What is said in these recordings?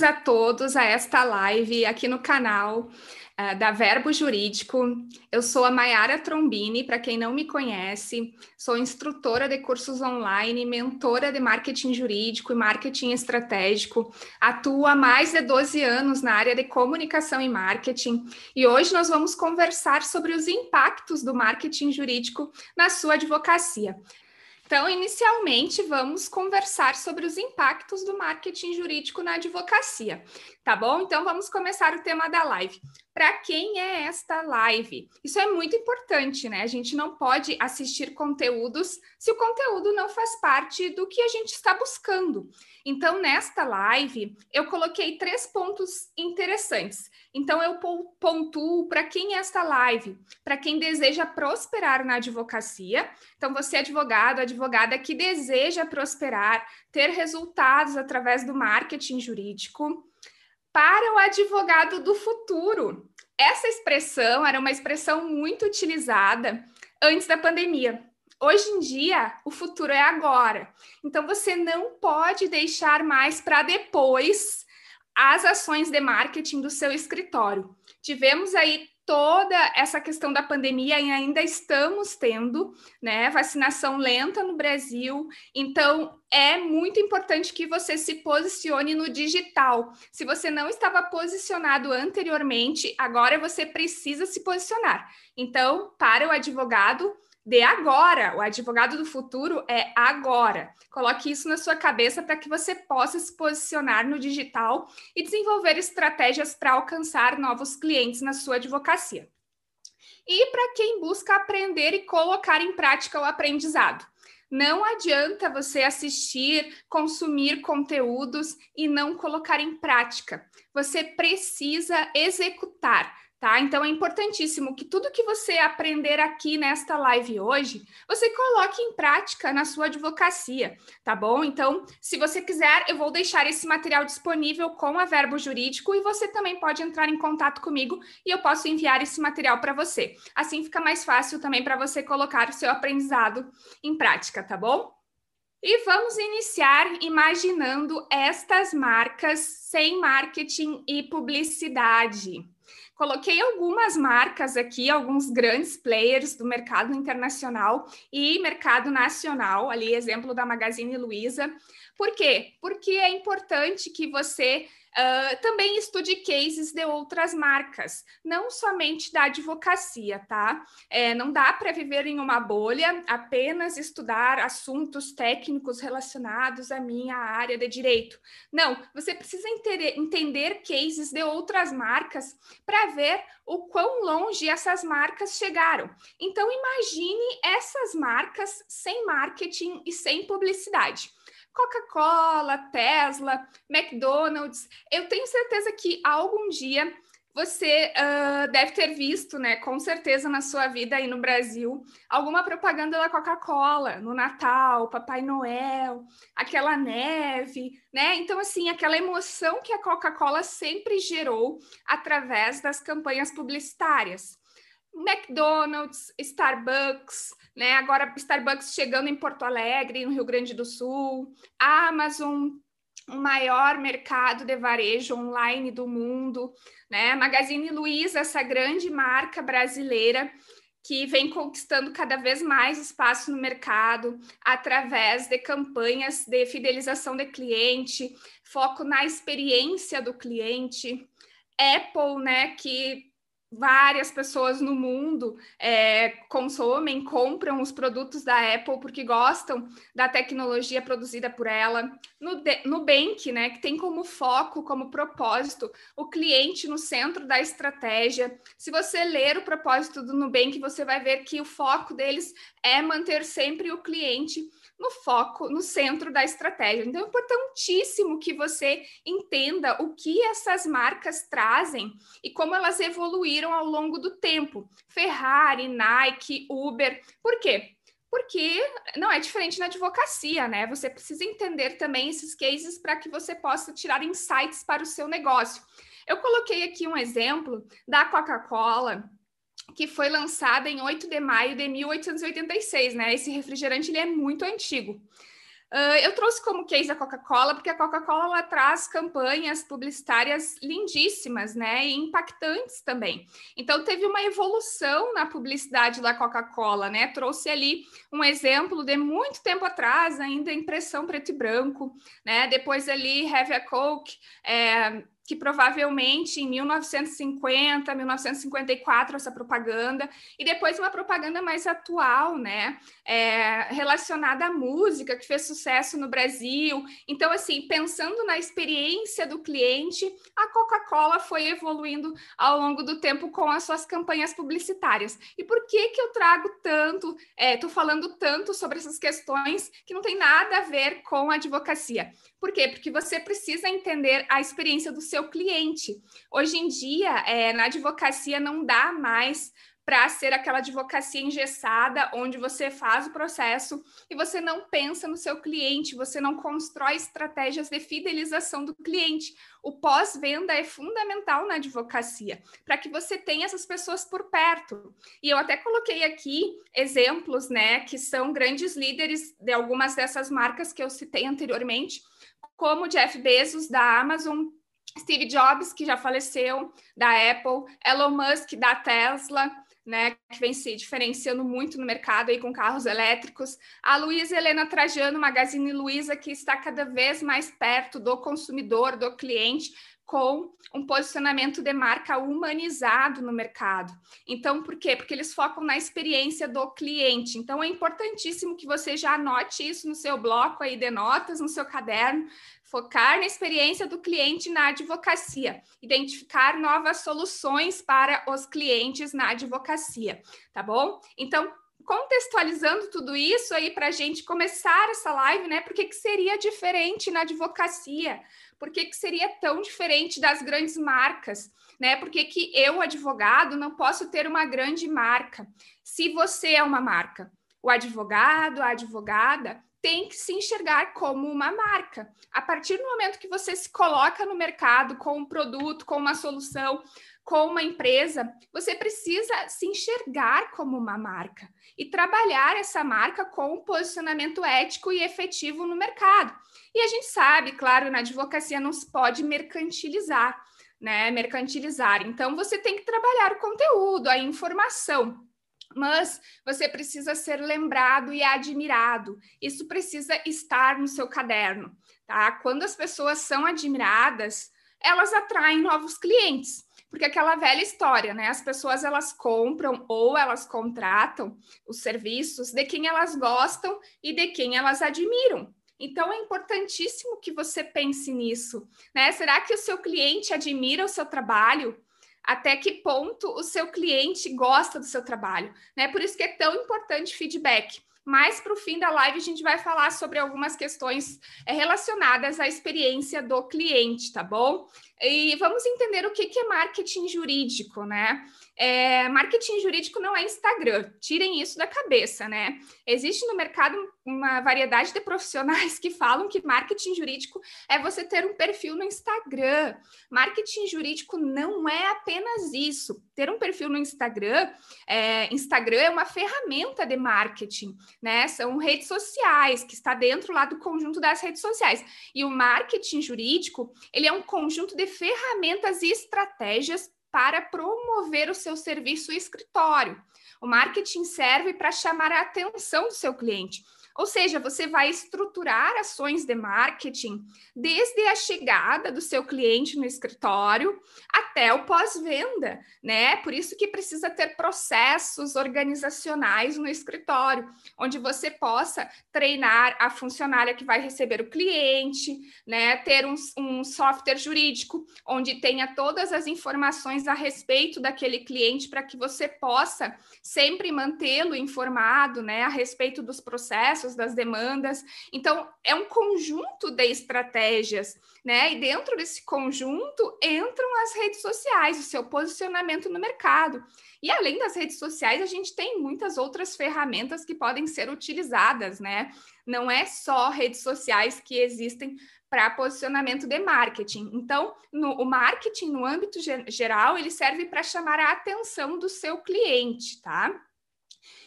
bem-vindos a todos a esta live aqui no canal uh, da Verbo Jurídico. Eu sou a Mayara Trombini, para quem não me conhece, sou instrutora de cursos online, mentora de marketing jurídico e marketing estratégico. Atuo há mais de 12 anos na área de comunicação e marketing e hoje nós vamos conversar sobre os impactos do marketing jurídico na sua advocacia. Então, inicialmente, vamos conversar sobre os impactos do marketing jurídico na advocacia, tá bom? Então, vamos começar o tema da live. Para quem é esta live? Isso é muito importante, né? A gente não pode assistir conteúdos se o conteúdo não faz parte do que a gente está buscando. Então, nesta live, eu coloquei três pontos interessantes. Então, eu pontuo para quem é esta live, para quem deseja prosperar na advocacia. Então, você advogado, advogada que deseja prosperar, ter resultados através do marketing jurídico. Para o advogado do futuro. Essa expressão era uma expressão muito utilizada antes da pandemia. Hoje em dia, o futuro é agora. Então, você não pode deixar mais para depois as ações de marketing do seu escritório. Tivemos aí toda essa questão da pandemia e ainda estamos tendo, né, vacinação lenta no Brasil. Então, é muito importante que você se posicione no digital. Se você não estava posicionado anteriormente, agora você precisa se posicionar. Então, para o advogado, de agora. O advogado do futuro é agora. Coloque isso na sua cabeça para que você possa se posicionar no digital e desenvolver estratégias para alcançar novos clientes na sua advocacia. E para quem busca aprender e colocar em prática o aprendizado. Não adianta você assistir, consumir conteúdos e não colocar em prática. Você precisa executar. Tá? Então é importantíssimo que tudo que você aprender aqui nesta live hoje, você coloque em prática na sua advocacia, tá bom? Então, se você quiser, eu vou deixar esse material disponível com a Verbo Jurídico e você também pode entrar em contato comigo e eu posso enviar esse material para você. Assim fica mais fácil também para você colocar o seu aprendizado em prática, tá bom? E vamos iniciar imaginando estas marcas sem marketing e publicidade. Coloquei algumas marcas aqui, alguns grandes players do mercado internacional e mercado nacional, ali exemplo da Magazine Luiza. Por quê? Porque é importante que você Uh, também estude cases de outras marcas, não somente da advocacia, tá? É, não dá para viver em uma bolha, apenas estudar assuntos técnicos relacionados à minha área de direito. Não, você precisa entender, cases de outras marcas para ver o quão longe essas marcas chegaram. Então, imagine essas marcas sem marketing e sem publicidade. Coca-Cola, Tesla, McDonald's. Eu tenho certeza que algum dia você uh, deve ter visto, né, com certeza na sua vida aí no Brasil, alguma propaganda da Coca-Cola no Natal, Papai Noel, aquela neve, né? Então, assim, aquela emoção que a Coca-Cola sempre gerou através das campanhas publicitárias. McDonald's, Starbucks, né? Agora Starbucks chegando em Porto Alegre, no Rio Grande do Sul, Amazon, o maior mercado de varejo online do mundo, né? Magazine Luiza, essa grande marca brasileira que vem conquistando cada vez mais espaço no mercado através de campanhas de fidelização de cliente, foco na experiência do cliente. Apple, né, que várias pessoas no mundo é, consomem, compram os produtos da Apple porque gostam da tecnologia produzida por ela. No Nubank, né, que tem como foco, como propósito, o cliente no centro da estratégia. Se você ler o propósito do Nubank, você vai ver que o foco deles é manter sempre o cliente no foco, no centro da estratégia. Então, é importantíssimo que você entenda o que essas marcas trazem e como elas evoluíram ao longo do tempo. Ferrari, Nike, Uber. Por quê? Porque não é diferente na advocacia, né? Você precisa entender também esses cases para que você possa tirar insights para o seu negócio. Eu coloquei aqui um exemplo da Coca-Cola, que foi lançada em 8 de maio de 1886, né? Esse refrigerante ele é muito antigo. Uh, eu trouxe como case a Coca-Cola, porque a Coca-Cola traz campanhas publicitárias lindíssimas, né? E impactantes também. Então, teve uma evolução na publicidade da Coca-Cola, né? Trouxe ali um exemplo de muito tempo atrás, ainda impressão preto e branco, né? Depois ali, Have a Coke, é, que provavelmente em 1950, 1954 essa propaganda e depois uma propaganda mais atual, né, é, relacionada à música que fez sucesso no Brasil. Então, assim, pensando na experiência do cliente, a Coca-Cola foi evoluindo ao longo do tempo com as suas campanhas publicitárias. E por que que eu trago tanto, estou é, falando tanto sobre essas questões que não tem nada a ver com a advocacia? Por quê? Porque você precisa entender a experiência do seu cliente. Hoje em dia, é, na advocacia, não dá mais para ser aquela advocacia engessada, onde você faz o processo e você não pensa no seu cliente, você não constrói estratégias de fidelização do cliente. O pós-venda é fundamental na advocacia, para que você tenha essas pessoas por perto. E eu até coloquei aqui exemplos, né, que são grandes líderes de algumas dessas marcas que eu citei anteriormente, como Jeff Bezos da Amazon, Steve Jobs, que já faleceu, da Apple, Elon Musk da Tesla, né, que vem se diferenciando muito no mercado aí com carros elétricos, a Luísa Helena Trajano, Magazine Luiza, que está cada vez mais perto do consumidor, do cliente, com um posicionamento de marca humanizado no mercado. Então, por quê? Porque eles focam na experiência do cliente. Então, é importantíssimo que você já anote isso no seu bloco aí de notas, no seu caderno, focar na experiência do cliente na advocacia, identificar novas soluções para os clientes na advocacia, tá bom? Então, contextualizando tudo isso aí para a gente começar essa live, né? Por que, que seria diferente na advocacia? por que, que seria tão diferente das grandes marcas? Né? Por que, que eu, advogado, não posso ter uma grande marca? Se você é uma marca, o advogado, a advogada, tem que se enxergar como uma marca. A partir do momento que você se coloca no mercado com um produto, com uma solução, com uma empresa, você precisa se enxergar como uma marca e trabalhar essa marca com um posicionamento ético e efetivo no mercado. E a gente sabe, claro, na advocacia não se pode mercantilizar, né? Mercantilizar. Então você tem que trabalhar o conteúdo, a informação. Mas você precisa ser lembrado e admirado. Isso precisa estar no seu caderno, tá? Quando as pessoas são admiradas, elas atraem novos clientes porque aquela velha história, né? As pessoas elas compram ou elas contratam os serviços de quem elas gostam e de quem elas admiram. Então é importantíssimo que você pense nisso, né? Será que o seu cliente admira o seu trabalho? Até que ponto o seu cliente gosta do seu trabalho, né? Por isso que é tão importante feedback. Mais para o fim da live, a gente vai falar sobre algumas questões é, relacionadas à experiência do cliente, tá bom? E vamos entender o que, que é marketing jurídico, né? É, marketing jurídico não é Instagram, tirem isso da cabeça, né? Existe no mercado uma variedade de profissionais que falam que marketing jurídico é você ter um perfil no Instagram. Marketing jurídico não é apenas isso. Ter um perfil no Instagram, é, Instagram é uma ferramenta de marketing, né? São redes sociais que está dentro lá do conjunto das redes sociais. E o marketing jurídico, ele é um conjunto de ferramentas e estratégias para promover o seu serviço escritório. O marketing serve para chamar a atenção do seu cliente ou seja, você vai estruturar ações de marketing desde a chegada do seu cliente no escritório até o pós-venda, né? Por isso que precisa ter processos organizacionais no escritório, onde você possa treinar a funcionária que vai receber o cliente, né? Ter um, um software jurídico onde tenha todas as informações a respeito daquele cliente para que você possa sempre mantê-lo informado, né? A respeito dos processos das demandas. Então, é um conjunto de estratégias, né? E dentro desse conjunto entram as redes sociais, o seu posicionamento no mercado. E além das redes sociais, a gente tem muitas outras ferramentas que podem ser utilizadas, né? Não é só redes sociais que existem para posicionamento de marketing. Então, no, o marketing, no âmbito geral, ele serve para chamar a atenção do seu cliente, tá?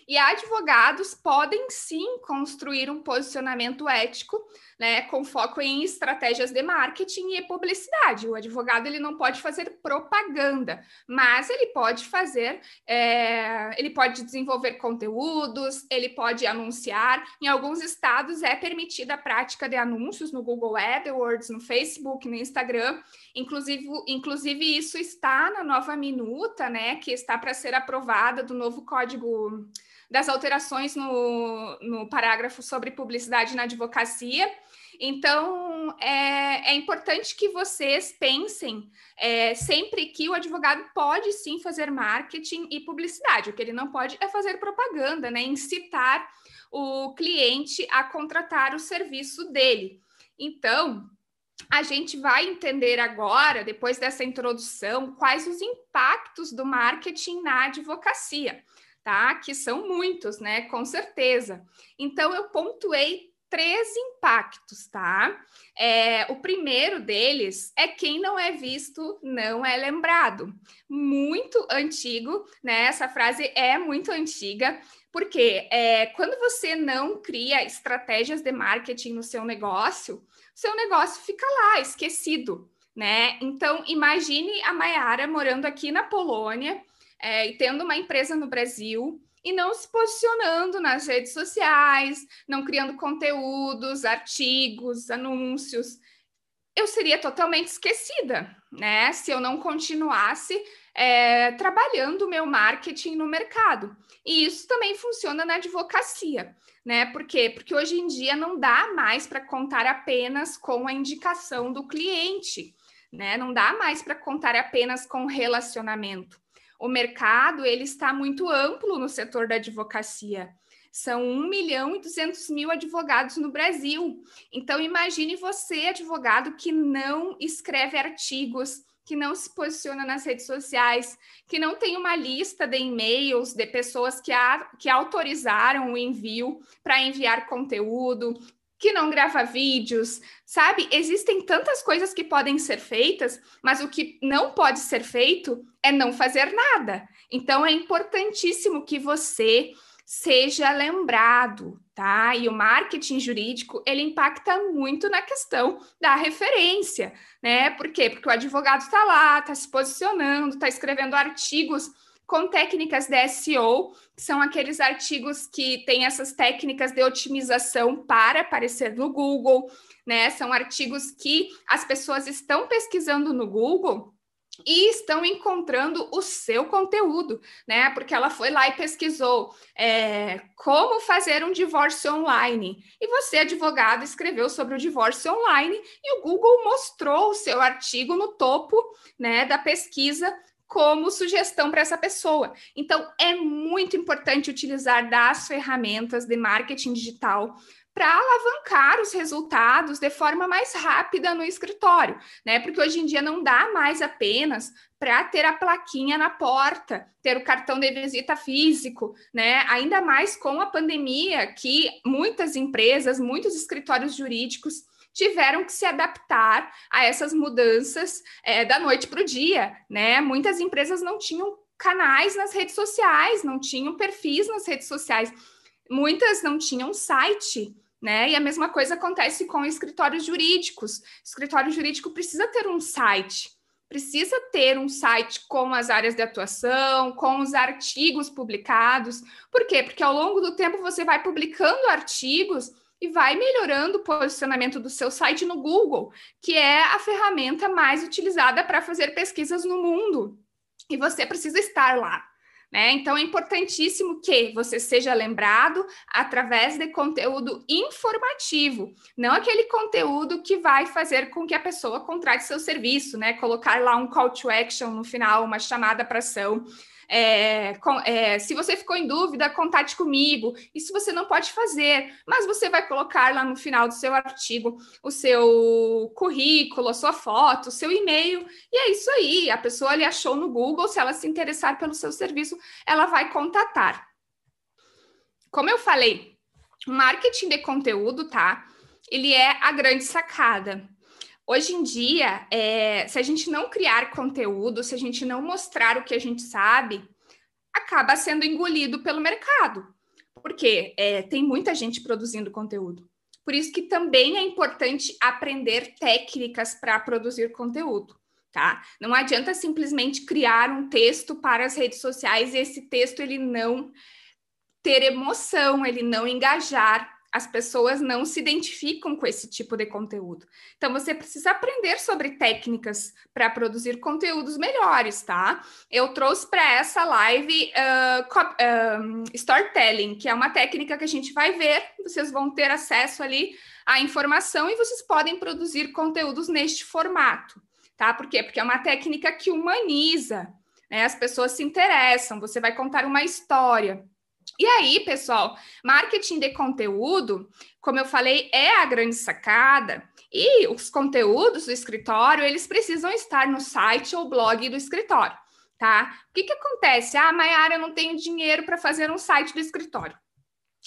E advogados podem sim construir um posicionamento ético, né, com foco em estratégias de marketing e publicidade. O advogado ele não pode fazer propaganda, mas ele pode fazer, é, ele pode desenvolver conteúdos, ele pode anunciar. Em alguns estados é permitida a prática de anúncios no Google AdWords, no Facebook, no Instagram. Inclusive, inclusive isso está na nova minuta, né, que está para ser aprovada do novo código das alterações no, no parágrafo sobre publicidade na advocacia. Então, é, é importante que vocês pensem é, sempre que o advogado pode sim fazer marketing e publicidade. O que ele não pode é fazer propaganda, né? Incitar o cliente a contratar o serviço dele. Então, a gente vai entender agora, depois dessa introdução, quais os impactos do marketing na advocacia tá? Que são muitos, né? Com certeza. Então, eu pontuei três impactos, tá? É, o primeiro deles é quem não é visto não é lembrado. Muito antigo, né? Essa frase é muito antiga, porque é, quando você não cria estratégias de marketing no seu negócio, seu negócio fica lá, esquecido, né? Então, imagine a Mayara morando aqui na Polônia é, e tendo uma empresa no Brasil e não se posicionando nas redes sociais, não criando conteúdos, artigos, anúncios, eu seria totalmente esquecida, né? Se eu não continuasse é, trabalhando o meu marketing no mercado. E isso também funciona na advocacia, né? Por quê? Porque hoje em dia não dá mais para contar apenas com a indicação do cliente, né? Não dá mais para contar apenas com relacionamento o mercado ele está muito amplo no setor da advocacia. São 1 milhão e 200 mil advogados no Brasil. Então, imagine você, advogado, que não escreve artigos, que não se posiciona nas redes sociais, que não tem uma lista de e-mails de pessoas que, a, que autorizaram o envio para enviar conteúdo, que não grava vídeos, sabe? Existem tantas coisas que podem ser feitas, mas o que não pode ser feito é não fazer nada. Então é importantíssimo que você seja lembrado, tá? E o marketing jurídico, ele impacta muito na questão da referência, né? Por quê? Porque o advogado está lá, está se posicionando, está escrevendo artigos com técnicas de SEO, que são aqueles artigos que têm essas técnicas de otimização para aparecer no Google, né? São artigos que as pessoas estão pesquisando no Google e estão encontrando o seu conteúdo, né? Porque ela foi lá e pesquisou é, como fazer um divórcio online. E você, advogado, escreveu sobre o divórcio online e o Google mostrou o seu artigo no topo né, da pesquisa como sugestão para essa pessoa. Então, é muito importante utilizar das ferramentas de marketing digital para alavancar os resultados de forma mais rápida no escritório, né? Porque hoje em dia não dá mais apenas para ter a plaquinha na porta, ter o cartão de visita físico, né? Ainda mais com a pandemia, que muitas empresas, muitos escritórios jurídicos tiveram que se adaptar a essas mudanças é, da noite para o dia, né? Muitas empresas não tinham canais nas redes sociais, não tinham perfis nas redes sociais, muitas não tinham site. Né? E a mesma coisa acontece com escritórios jurídicos. O escritório jurídico precisa ter um site, precisa ter um site com as áreas de atuação, com os artigos publicados. Por quê? Porque ao longo do tempo você vai publicando artigos e vai melhorando o posicionamento do seu site no Google, que é a ferramenta mais utilizada para fazer pesquisas no mundo. E você precisa estar lá. Né? Então é importantíssimo que você seja lembrado através de conteúdo informativo, não aquele conteúdo que vai fazer com que a pessoa contrate seu serviço, né? Colocar lá um call to action no final, uma chamada para ação. É, com, é, se você ficou em dúvida, contate comigo. Isso você não pode fazer, mas você vai colocar lá no final do seu artigo o seu currículo, a sua foto, o seu e-mail, e é isso aí. A pessoa lhe achou no Google, se ela se interessar pelo seu serviço, ela vai contatar. Como eu falei, marketing de conteúdo, tá? Ele é a grande sacada. Hoje em dia, é, se a gente não criar conteúdo, se a gente não mostrar o que a gente sabe, acaba sendo engolido pelo mercado. Porque é, tem muita gente produzindo conteúdo. Por isso que também é importante aprender técnicas para produzir conteúdo, tá? Não adianta simplesmente criar um texto para as redes sociais e esse texto ele não ter emoção, ele não engajar, as pessoas não se identificam com esse tipo de conteúdo. Então, você precisa aprender sobre técnicas para produzir conteúdos melhores, tá? Eu trouxe para essa live uh, uh, storytelling, que é uma técnica que a gente vai ver, vocês vão ter acesso ali à informação e vocês podem produzir conteúdos neste formato, tá? Por quê? Porque é uma técnica que humaniza, né? As pessoas se interessam, você vai contar uma história. E aí, pessoal, marketing de conteúdo, como eu falei, é a grande sacada. E os conteúdos do escritório, eles precisam estar no site ou blog do escritório, tá? O que que acontece? Ah, Mayara, eu não tenho dinheiro para fazer um site do escritório.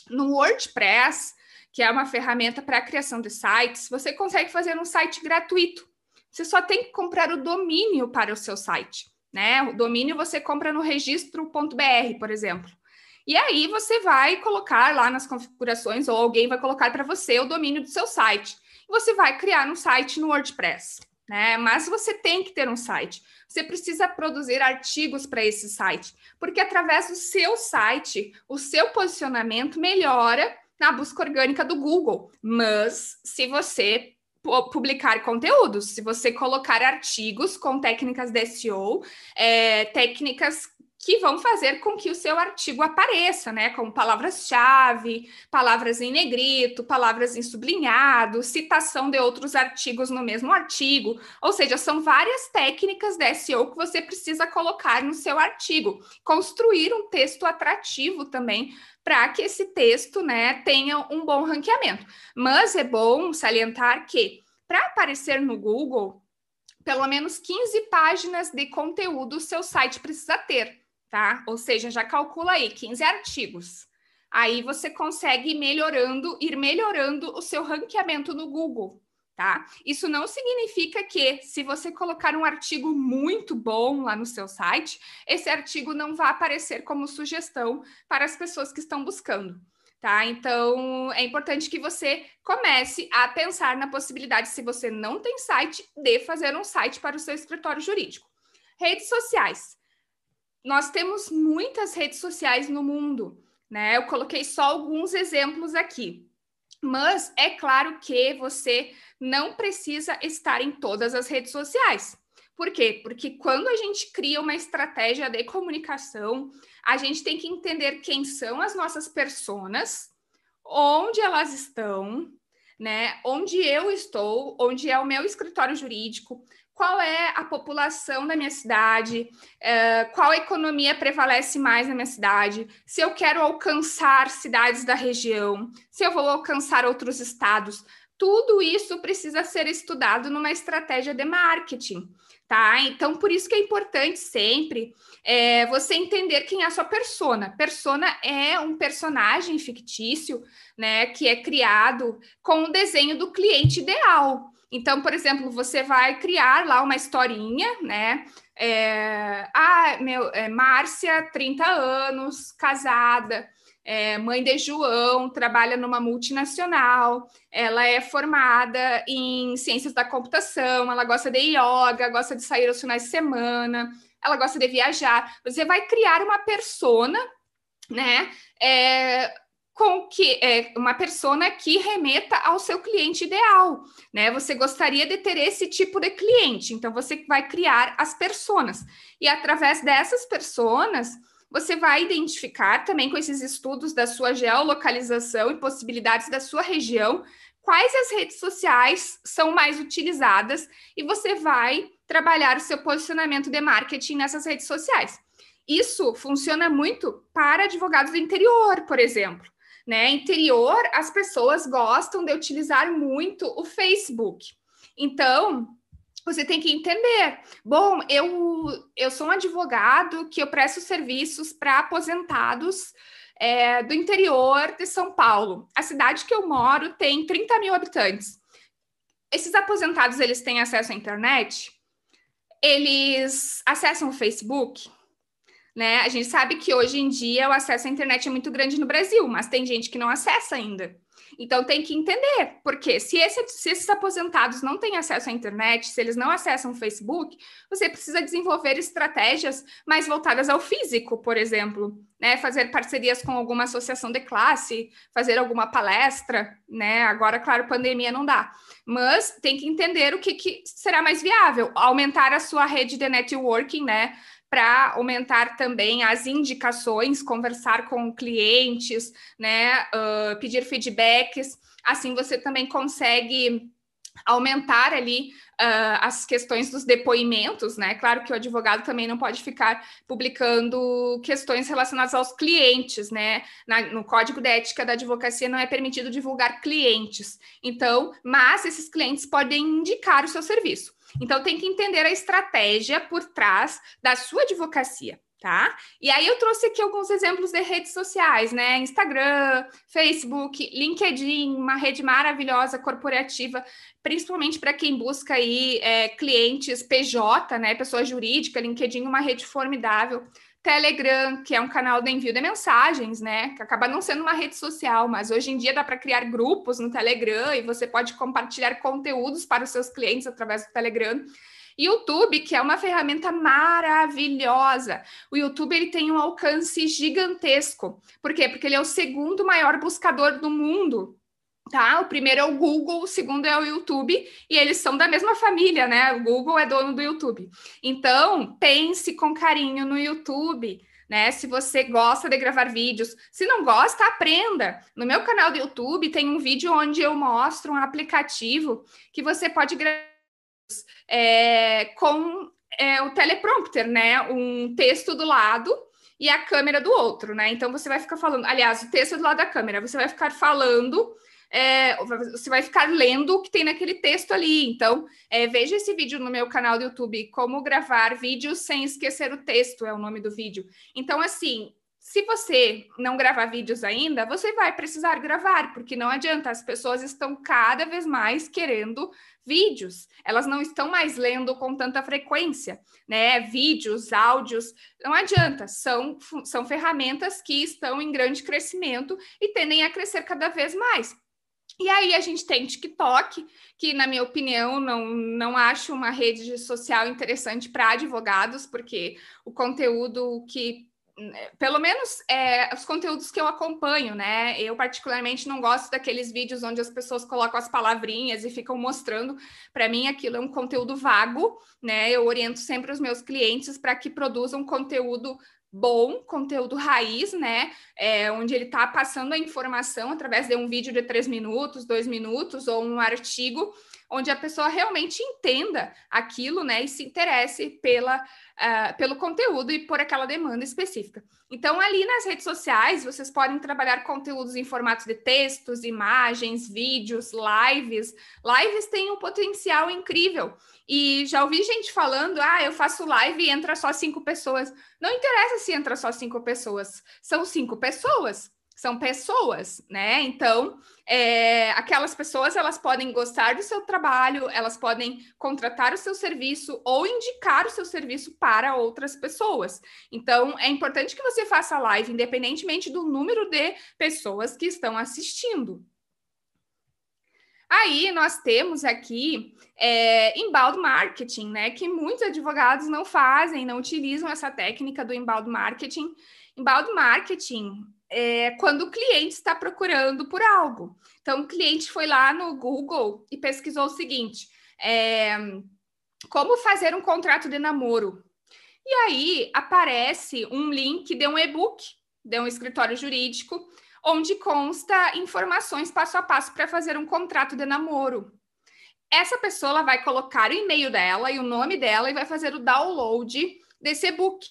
No WordPress, que é uma ferramenta para a criação de sites, você consegue fazer um site gratuito. Você só tem que comprar o domínio para o seu site, né? O domínio você compra no registro.br, por exemplo. E aí você vai colocar lá nas configurações, ou alguém vai colocar para você o domínio do seu site. Você vai criar um site no WordPress, né? Mas você tem que ter um site. Você precisa produzir artigos para esse site, porque através do seu site, o seu posicionamento melhora na busca orgânica do Google. Mas se você publicar conteúdos, se você colocar artigos com técnicas de SEO, é, técnicas que vão fazer com que o seu artigo apareça, né? Como palavras-chave, palavras em negrito, palavras em sublinhado, citação de outros artigos no mesmo artigo. Ou seja, são várias técnicas de SEO que você precisa colocar no seu artigo. Construir um texto atrativo também para que esse texto, né, tenha um bom ranqueamento. Mas é bom salientar que para aparecer no Google, pelo menos 15 páginas de conteúdo o seu site precisa ter tá? Ou seja, já calcula aí 15 artigos. Aí você consegue ir melhorando, ir melhorando o seu ranqueamento no Google, tá? Isso não significa que se você colocar um artigo muito bom lá no seu site, esse artigo não vai aparecer como sugestão para as pessoas que estão buscando. Tá? Então, é importante que você comece a pensar na possibilidade, se você não tem site, de fazer um site para o seu escritório jurídico. Redes sociais nós temos muitas redes sociais no mundo, né? Eu coloquei só alguns exemplos aqui. Mas é claro que você não precisa estar em todas as redes sociais. Por quê? Porque quando a gente cria uma estratégia de comunicação, a gente tem que entender quem são as nossas personas, onde elas estão, né? Onde eu estou, onde é o meu escritório jurídico, qual é a população da minha cidade, uh, qual economia prevalece mais na minha cidade, se eu quero alcançar cidades da região, se eu vou alcançar outros estados. Tudo isso precisa ser estudado numa estratégia de marketing, tá? Então, por isso que é importante sempre é, você entender quem é a sua persona. Persona é um personagem fictício, né, que é criado com o desenho do cliente ideal. Então, por exemplo, você vai criar lá uma historinha, né? É, ah, meu, é, Márcia, 30 anos, casada, é, mãe de João, trabalha numa multinacional, ela é formada em ciências da computação, ela gosta de yoga, gosta de sair aos finais de semana, ela gosta de viajar. Você vai criar uma persona, né? É, com que é, uma persona que remeta ao seu cliente ideal, né? Você gostaria de ter esse tipo de cliente, então você vai criar as personas e através dessas personas você vai identificar também com esses estudos da sua geolocalização e possibilidades da sua região quais as redes sociais são mais utilizadas e você vai trabalhar o seu posicionamento de marketing nessas redes sociais. Isso funciona muito para advogados do interior, por exemplo né? Interior, as pessoas gostam de utilizar muito o Facebook. Então, você tem que entender. Bom, eu, eu sou um advogado que eu presto serviços para aposentados é, do interior de São Paulo. A cidade que eu moro tem 30 mil habitantes. Esses aposentados, eles têm acesso à internet? Eles acessam o Facebook? Né? A gente sabe que hoje em dia o acesso à internet é muito grande no Brasil, mas tem gente que não acessa ainda. Então tem que entender, porque se, esse, se, esses aposentados não têm acesso à internet, se eles não acessam o Facebook, você precisa desenvolver estratégias mais voltadas ao físico, por exemplo, né? Fazer parcerias com alguma associação de classe, fazer alguma palestra, né? Agora, claro, pandemia não dá, mas tem que entender o que, que será mais viável, aumentar a sua rede de networking, né? Para aumentar também as indicações, conversar com clientes, né, uh, pedir feedbacks. Assim você também consegue aumentar ali uh, as questões dos depoimentos, né? Claro que o advogado também não pode ficar publicando questões relacionadas aos clientes, né? Na, no Código de Ética da Advocacia não é permitido divulgar clientes. Então, mas esses clientes podem indicar o seu serviço. Então, tem que entender a estratégia por trás da sua advocacia. Tá? E aí eu trouxe aqui alguns exemplos de redes sociais, né? Instagram, Facebook, LinkedIn, uma rede maravilhosa corporativa, principalmente para quem busca aí é, clientes PJ, né? Pessoa jurídica, LinkedIn, uma rede formidável. Telegram, que é um canal de envio de mensagens, né? Que acaba não sendo uma rede social, mas hoje em dia dá para criar grupos no Telegram e você pode compartilhar conteúdos para os seus clientes através do Telegram. YouTube, que é uma ferramenta maravilhosa. O YouTube ele tem um alcance gigantesco. Por quê? Porque ele é o segundo maior buscador do mundo tá? O primeiro é o Google, o segundo é o YouTube, e eles são da mesma família, né? O Google é dono do YouTube. Então, pense com carinho no YouTube. Né? Se você gosta de gravar vídeos, se não gosta, aprenda. No meu canal do YouTube tem um vídeo onde eu mostro um aplicativo que você pode gravar é, com é, o teleprompter, né? Um texto do lado e a câmera do outro, né? Então você vai ficar falando, aliás, o texto do lado da câmera, você vai ficar falando é, você vai ficar lendo o que tem naquele texto ali. Então, é, veja esse vídeo no meu canal do YouTube, Como Gravar Vídeos Sem Esquecer o Texto, é o nome do vídeo. Então, assim, se você não gravar vídeos ainda, você vai precisar gravar, porque não adianta, as pessoas estão cada vez mais querendo vídeos, elas não estão mais lendo com tanta frequência, né? Vídeos, áudios, não adianta, são, são ferramentas que estão em grande crescimento e tendem a crescer cada vez mais. E aí a gente tem TikTok, que na minha opinião não, não acho uma rede social interessante para advogados, porque o conteúdo que pelo menos é, os conteúdos que eu acompanho, né? Eu particularmente não gosto daqueles vídeos onde as pessoas colocam as palavrinhas e ficam mostrando. Para mim, aquilo é um conteúdo vago, né? Eu oriento sempre os meus clientes para que produzam conteúdo bom, conteúdo raiz, né? É, onde ele está passando a informação através de um vídeo de três minutos, dois minutos, ou um artigo, onde a pessoa realmente entenda aquilo, né? E se interesse pela, uh, pelo conteúdo e por aquela demanda específica. Então, ali nas redes sociais, vocês podem trabalhar conteúdos em formatos de textos, imagens, vídeos, lives. Lives têm um potencial incrível. E já ouvi gente falando: ah, eu faço live e entra só cinco pessoas. Não interessa se entra só cinco pessoas, são cinco pessoas, são pessoas, né? Então, é, aquelas pessoas elas podem gostar do seu trabalho, elas podem contratar o seu serviço ou indicar o seu serviço para outras pessoas. Então, é importante que você faça live, independentemente do número de pessoas que estão assistindo. Aí nós temos aqui é, embalde marketing, né? Que muitos advogados não fazem, não utilizam essa técnica do embalde marketing. Embalde marketing é quando o cliente está procurando por algo. Então, o cliente foi lá no Google e pesquisou o seguinte: é, como fazer um contrato de namoro. E aí aparece um link de um e-book de um escritório jurídico onde consta informações passo a passo para fazer um contrato de namoro. Essa pessoa vai colocar o e-mail dela e o nome dela e vai fazer o download desse e-book.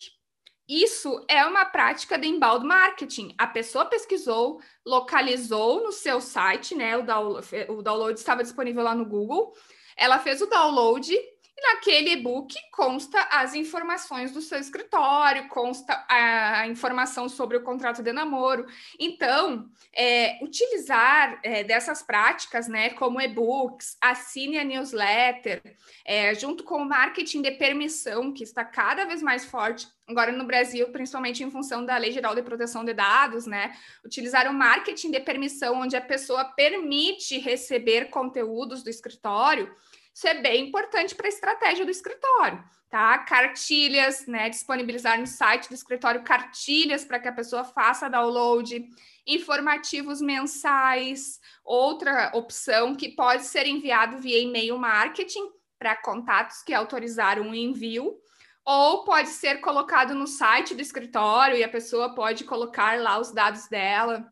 Isso é uma prática de embalde marketing. A pessoa pesquisou, localizou no seu site, né? O download, o download estava disponível lá no Google. Ela fez o download e naquele e-book consta as informações do seu escritório, consta a informação sobre o contrato de namoro. Então, é, utilizar é, dessas práticas, né, como e-books, assine a newsletter, é, junto com o marketing de permissão, que está cada vez mais forte agora no Brasil, principalmente em função da Lei Geral de Proteção de Dados, né? Utilizar o marketing de permissão, onde a pessoa permite receber conteúdos do escritório isso é bem importante para a estratégia do escritório, tá? Cartilhas, né? Disponibilizar no site do escritório cartilhas para que a pessoa faça download, informativos mensais, outra opção que pode ser enviado via e-mail marketing para contatos que autorizaram o envio, ou pode ser colocado no site do escritório e a pessoa pode colocar lá os dados dela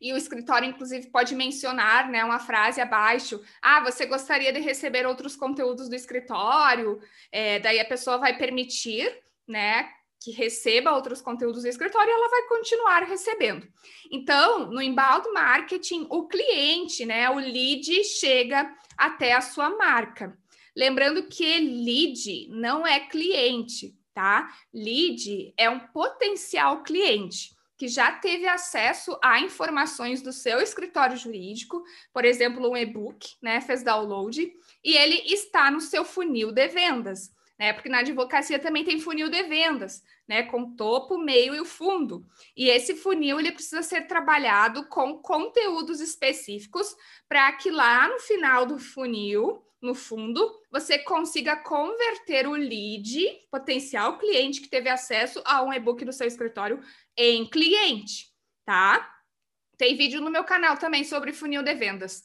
e o escritório, inclusive, pode mencionar né, uma frase abaixo: ah, você gostaria de receber outros conteúdos do escritório? É, daí a pessoa vai permitir, né? Que receba outros conteúdos do escritório e ela vai continuar recebendo. Então, no embalde marketing, o cliente, né, o lead chega até a sua marca. Lembrando que lead não é cliente, tá? Lead é um potencial cliente que já teve acesso a informações do seu escritório jurídico, por exemplo, um e-book, né, fez download, e ele está no seu funil de vendas, né? Porque na advocacia também tem funil de vendas, né, com topo, meio e o fundo. E esse funil ele precisa ser trabalhado com conteúdos específicos para que lá no final do funil no fundo, você consiga converter o lead, potencial cliente que teve acesso a um e-book do seu escritório, em cliente, tá? Tem vídeo no meu canal também sobre funil de vendas.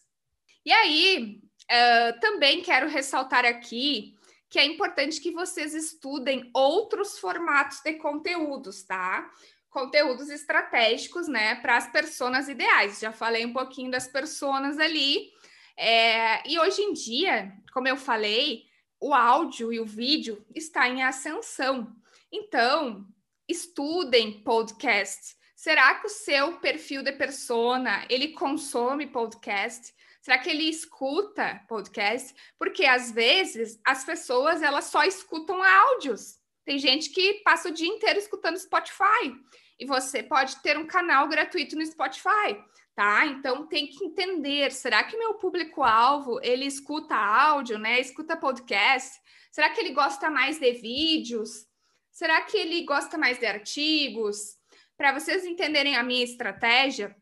E aí, uh, também quero ressaltar aqui que é importante que vocês estudem outros formatos de conteúdos, tá? Conteúdos estratégicos, né, para as pessoas ideais. Já falei um pouquinho das pessoas ali, é, e hoje em dia, como eu falei, o áudio e o vídeo está em ascensão. Então, estudem podcast. Será que o seu perfil de persona, ele consome podcast? Será que ele escuta podcast? Porque às vezes as pessoas elas só escutam áudios. Tem gente que passa o dia inteiro escutando Spotify. E você pode ter um canal gratuito no Spotify tá? Então tem que entender, será que meu público-alvo, ele escuta áudio, né? Escuta podcast? Será que ele gosta mais de vídeos? Será que ele gosta mais de artigos? Para vocês entenderem a minha estratégia,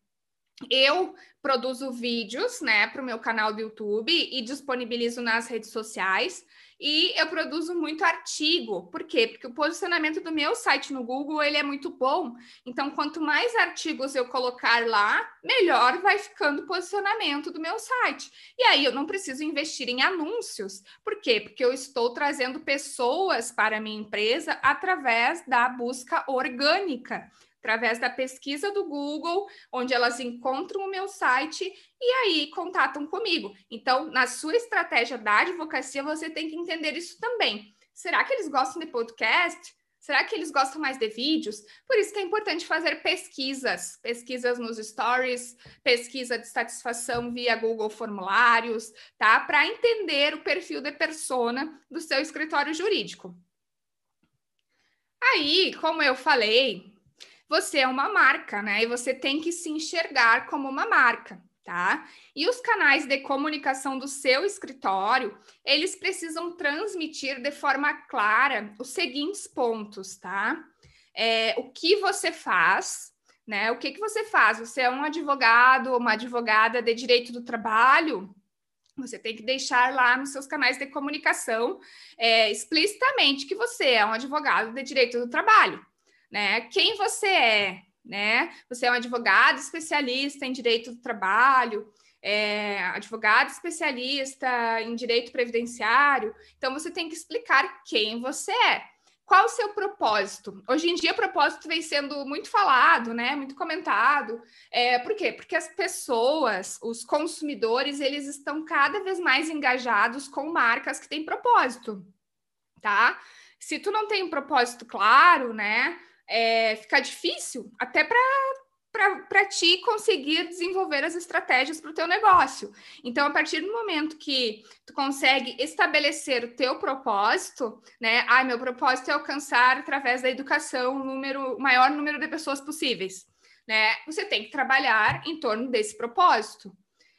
eu produzo vídeos, né, para o meu canal do YouTube e disponibilizo nas redes sociais. E eu produzo muito artigo. Por quê? Porque o posicionamento do meu site no Google ele é muito bom. Então, quanto mais artigos eu colocar lá, melhor vai ficando o posicionamento do meu site. E aí eu não preciso investir em anúncios. Por quê? Porque eu estou trazendo pessoas para a minha empresa através da busca orgânica através da pesquisa do Google, onde elas encontram o meu site e aí contatam comigo. Então, na sua estratégia da advocacia, você tem que entender isso também. Será que eles gostam de podcast? Será que eles gostam mais de vídeos? Por isso que é importante fazer pesquisas, pesquisas nos stories, pesquisa de satisfação via Google Formulários, tá? Para entender o perfil de persona do seu escritório jurídico. Aí, como eu falei, você é uma marca, né? E você tem que se enxergar como uma marca, tá? E os canais de comunicação do seu escritório, eles precisam transmitir de forma clara os seguintes pontos, tá? É, o que você faz, né? O que, que você faz? Você é um advogado ou uma advogada de direito do trabalho? Você tem que deixar lá nos seus canais de comunicação é, explicitamente que você é um advogado de direito do trabalho né? Quem você é, né? Você é um advogado especialista em direito do trabalho, é, advogado especialista em direito previdenciário. Então você tem que explicar quem você é. Qual o seu propósito? Hoje em dia, o propósito vem sendo muito falado, né? Muito comentado. É, por quê? Porque as pessoas, os consumidores, eles estão cada vez mais engajados com marcas que têm propósito, tá? Se tu não tem um propósito claro, né? É, fica difícil até para para ti conseguir desenvolver as estratégias para o teu negócio. Então, a partir do momento que tu consegue estabelecer o teu propósito, né? Ah, meu propósito é alcançar através da educação o número, maior número de pessoas possíveis, né? Você tem que trabalhar em torno desse propósito.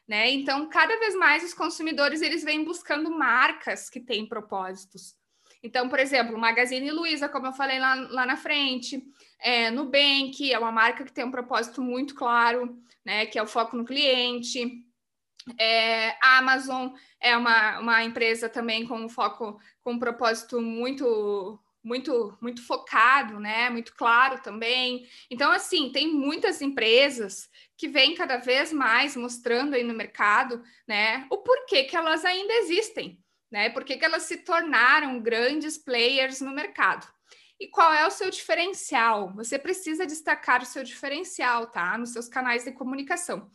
Né? Então, cada vez mais os consumidores eles vêm buscando marcas que têm propósitos. Então, por exemplo, Magazine Luiza, como eu falei lá, lá na frente, é, Nubank é uma marca que tem um propósito muito claro, né? Que é o foco no cliente. É, a Amazon é uma, uma empresa também com um foco, com um propósito muito muito muito focado, né? Muito claro também. Então, assim, tem muitas empresas que vêm cada vez mais mostrando aí no mercado, né? O porquê que elas ainda existem, né? Por que elas se tornaram grandes players no mercado. E qual é o seu diferencial? Você precisa destacar o seu diferencial, tá? Nos seus canais de comunicação.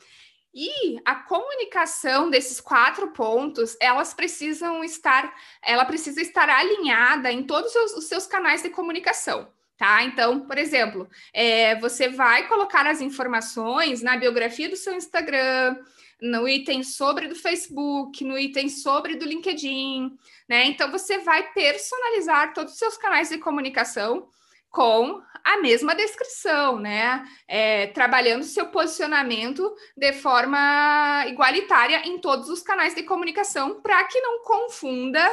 E a comunicação desses quatro pontos, elas precisam estar, ela precisa estar alinhada em todos os, seus canais de comunicação. Tá? Então, por exemplo, é, você vai colocar as informações na biografia do seu Instagram, no item sobre do Facebook, no item sobre do LinkedIn, né? Então você vai personalizar todos os seus canais de comunicação com a mesma descrição, né? É, trabalhando seu posicionamento de forma igualitária em todos os canais de comunicação para que não confunda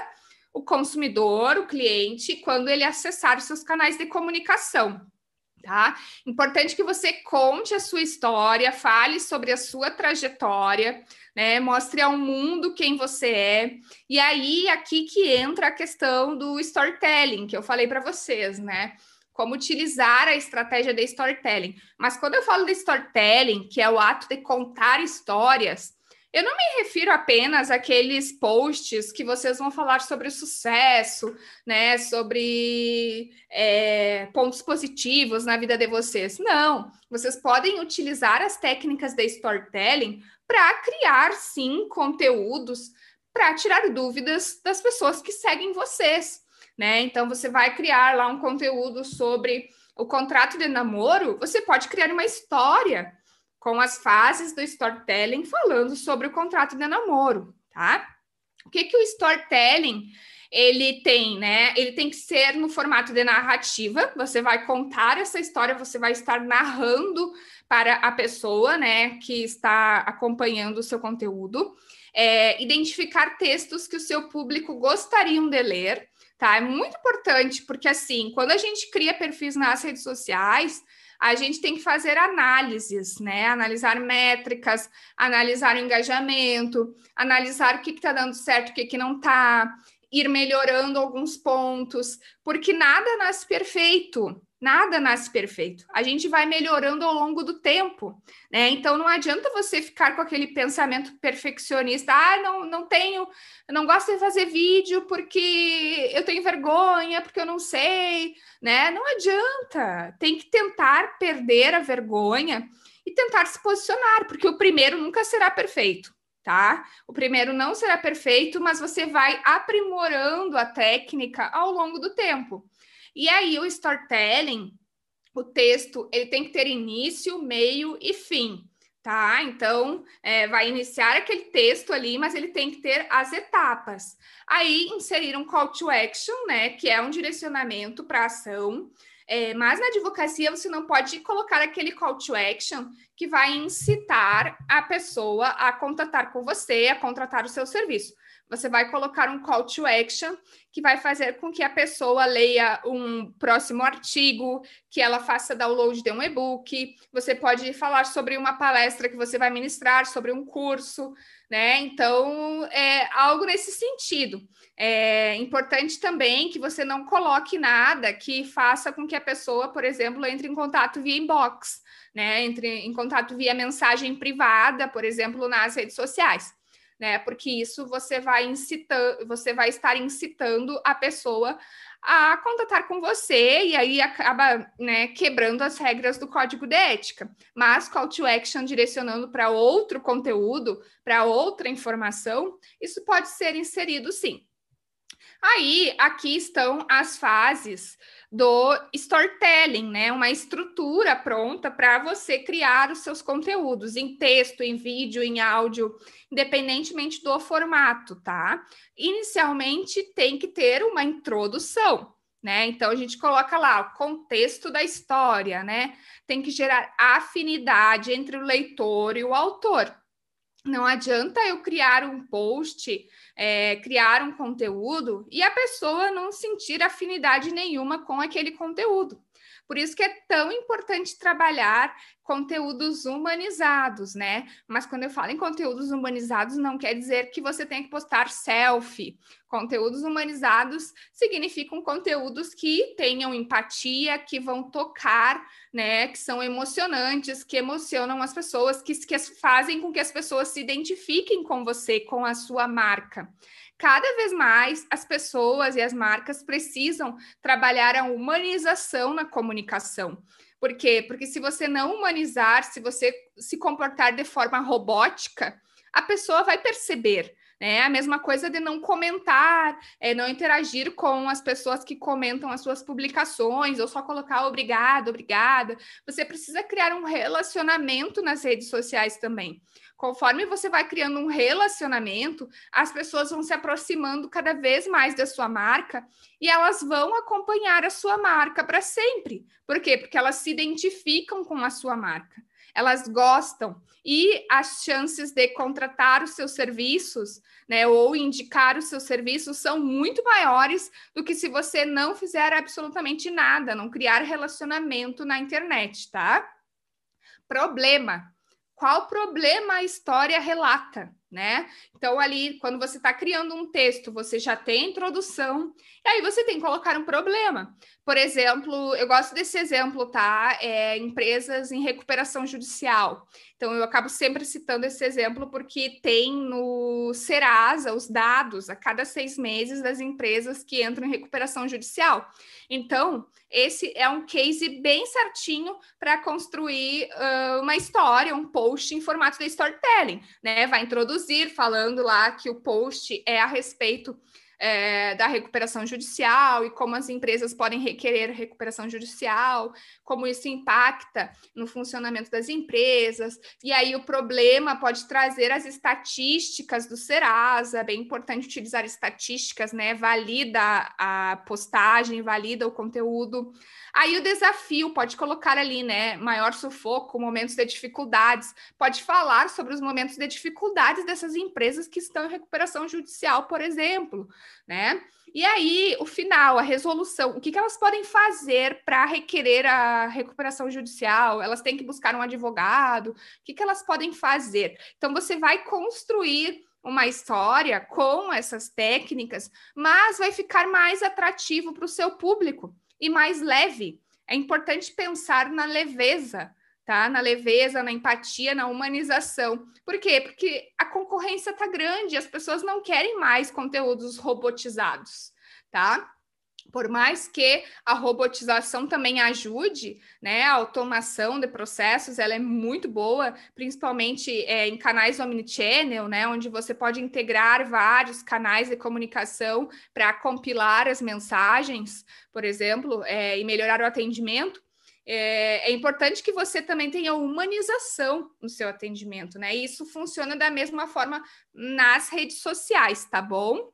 o consumidor, o cliente, quando ele acessar os seus canais de comunicação tá? Importante que você conte a sua história, fale sobre a sua trajetória, né? Mostre ao mundo quem você é. E aí aqui que entra a questão do storytelling, que eu falei para vocês, né? Como utilizar a estratégia de storytelling. Mas quando eu falo de storytelling, que é o ato de contar histórias, eu não me refiro apenas àqueles posts que vocês vão falar sobre sucesso, né? Sobre é, pontos positivos na vida de vocês. Não, vocês podem utilizar as técnicas de storytelling para criar sim conteúdos para tirar dúvidas das pessoas que seguem vocês, né? Então você vai criar lá um conteúdo sobre o contrato de namoro, você pode criar uma história com as fases do storytelling falando sobre o contrato de namoro, tá? O que que o storytelling ele tem, né? Ele tem que ser no formato de narrativa. Você vai contar essa história, você vai estar narrando para a pessoa, né, que está acompanhando o seu conteúdo. É, identificar textos que o seu público gostariam de ler, tá? É muito importante porque assim, quando a gente cria perfis nas redes sociais, a gente tem que fazer análises, né? Analisar métricas, analisar o engajamento, analisar o que está dando certo, o que, que não está, ir melhorando alguns pontos, porque nada nasce perfeito. Nada nasce perfeito. A gente vai melhorando ao longo do tempo, né? Então não adianta você ficar com aquele pensamento perfeccionista. Ah, não, não tenho, não gosto de fazer vídeo porque eu tenho vergonha, porque eu não sei, né? Não adianta. Tem que tentar perder a vergonha e tentar se posicionar, porque o primeiro nunca será perfeito. Tá? O primeiro não será perfeito, mas você vai aprimorando a técnica ao longo do tempo. E aí o storytelling, o texto, ele tem que ter início, meio e fim, tá? Então, é, vai iniciar aquele texto ali, mas ele tem que ter as etapas. Aí, inserir um call to action, né? Que é um direcionamento para ação. É, mas na advocacia você não pode colocar aquele call to action que vai incitar a pessoa a contatar com você, a contratar o seu serviço você vai colocar um call to action que vai fazer com que a pessoa leia um próximo artigo, que ela faça download de um e-book. Você pode falar sobre uma palestra que você vai ministrar, sobre um curso, né? Então, é algo nesse sentido. É importante também que você não coloque nada que faça com que a pessoa, por exemplo, entre em contato via inbox, né? Entre em contato via mensagem privada, por exemplo, nas redes sociais né? Porque isso você vai incitando, você vai estar incitando a pessoa a contatar com você e aí acaba né, quebrando as regras do código de ética. Mas call to action direcionando para outro conteúdo, para outra informação, isso pode ser inserido sim. Aí, aqui estão as fases do storytelling, né? Uma estrutura pronta para você criar os seus conteúdos em texto, em vídeo, em áudio, independentemente do formato, tá? Inicialmente tem que ter uma introdução, né? Então a gente coloca lá o contexto da história, né? Tem que gerar afinidade entre o leitor e o autor. Não adianta eu criar um post, é, criar um conteúdo e a pessoa não sentir afinidade nenhuma com aquele conteúdo. Por isso que é tão importante trabalhar conteúdos humanizados, né? Mas quando eu falo em conteúdos humanizados, não quer dizer que você tem que postar selfie. Conteúdos humanizados significam conteúdos que tenham empatia, que vão tocar, né? Que são emocionantes, que emocionam as pessoas, que, que fazem com que as pessoas se identifiquem com você, com a sua marca cada vez mais as pessoas e as marcas precisam trabalhar a humanização na comunicação. Por quê? Porque se você não humanizar, se você se comportar de forma robótica, a pessoa vai perceber. Né? A mesma coisa de não comentar, é, não interagir com as pessoas que comentam as suas publicações, ou só colocar obrigado, obrigada. Você precisa criar um relacionamento nas redes sociais também. Conforme você vai criando um relacionamento, as pessoas vão se aproximando cada vez mais da sua marca e elas vão acompanhar a sua marca para sempre. Por quê? Porque elas se identificam com a sua marca, elas gostam. E as chances de contratar os seus serviços, né, ou indicar os seus serviços são muito maiores do que se você não fizer absolutamente nada, não criar relacionamento na internet, tá? Problema. Qual problema a história relata, né? Então, ali, quando você está criando um texto, você já tem a introdução, e aí você tem que colocar um problema. Por exemplo, eu gosto desse exemplo, tá? É, empresas em recuperação judicial. Então, eu acabo sempre citando esse exemplo porque tem no Serasa os dados a cada seis meses das empresas que entram em recuperação judicial. Então, esse é um case bem certinho para construir uh, uma história, um post em formato de storytelling, né? Vai introduzir falando lá que o post é a respeito é, da recuperação judicial e como as empresas podem requerer recuperação judicial, como isso impacta no funcionamento das empresas. E aí o problema pode trazer as estatísticas do Serasa, é bem importante utilizar estatísticas, né? Valida a postagem, valida o conteúdo. Aí o desafio pode colocar ali, né? Maior sufoco, momentos de dificuldades, pode falar sobre os momentos de dificuldades dessas empresas que estão em recuperação judicial, por exemplo né? E aí, o final, a resolução, o que, que elas podem fazer para requerer a recuperação judicial? Elas têm que buscar um advogado? O que, que elas podem fazer? Então, você vai construir uma história com essas técnicas, mas vai ficar mais atrativo para o seu público e mais leve. É importante pensar na leveza tá? Na leveza, na empatia, na humanização. Por quê? Porque a concorrência tá grande, as pessoas não querem mais conteúdos robotizados, tá? Por mais que a robotização também ajude, né? A automação de processos, ela é muito boa, principalmente é, em canais omnichannel, né? Onde você pode integrar vários canais de comunicação para compilar as mensagens, por exemplo, é, e melhorar o atendimento é, é, importante que você também tenha humanização no seu atendimento, né? E isso funciona da mesma forma nas redes sociais, tá bom?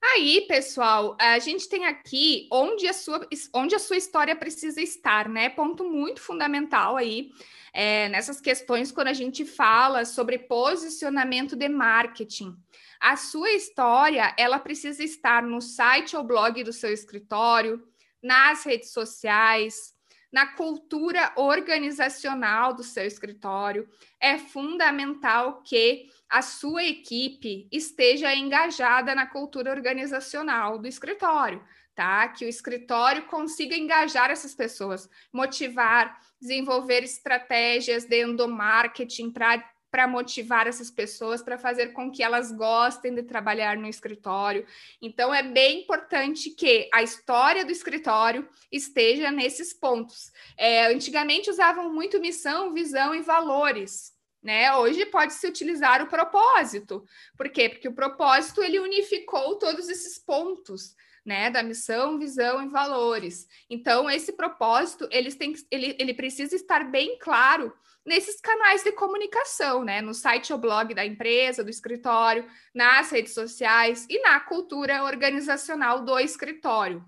Aí, pessoal, a gente tem aqui onde a sua, onde a sua história precisa estar, né? Ponto muito fundamental aí é, nessas questões quando a gente fala sobre posicionamento de marketing. A sua história, ela precisa estar no site ou blog do seu escritório, nas redes sociais, na cultura organizacional do seu escritório, é fundamental que a sua equipe esteja engajada na cultura organizacional do escritório, tá? Que o escritório consiga engajar essas pessoas, motivar, desenvolver estratégias de endomarketing para para motivar essas pessoas, para fazer com que elas gostem de trabalhar no escritório. Então, é bem importante que a história do escritório esteja nesses pontos. É, antigamente usavam muito missão, visão e valores. né? Hoje pode-se utilizar o propósito. Por quê? Porque o propósito ele unificou todos esses pontos, né? Da missão, visão e valores. Então, esse propósito ele, tem, ele, ele precisa estar bem claro nesses canais de comunicação, né? No site ou blog da empresa, do escritório, nas redes sociais e na cultura organizacional do escritório.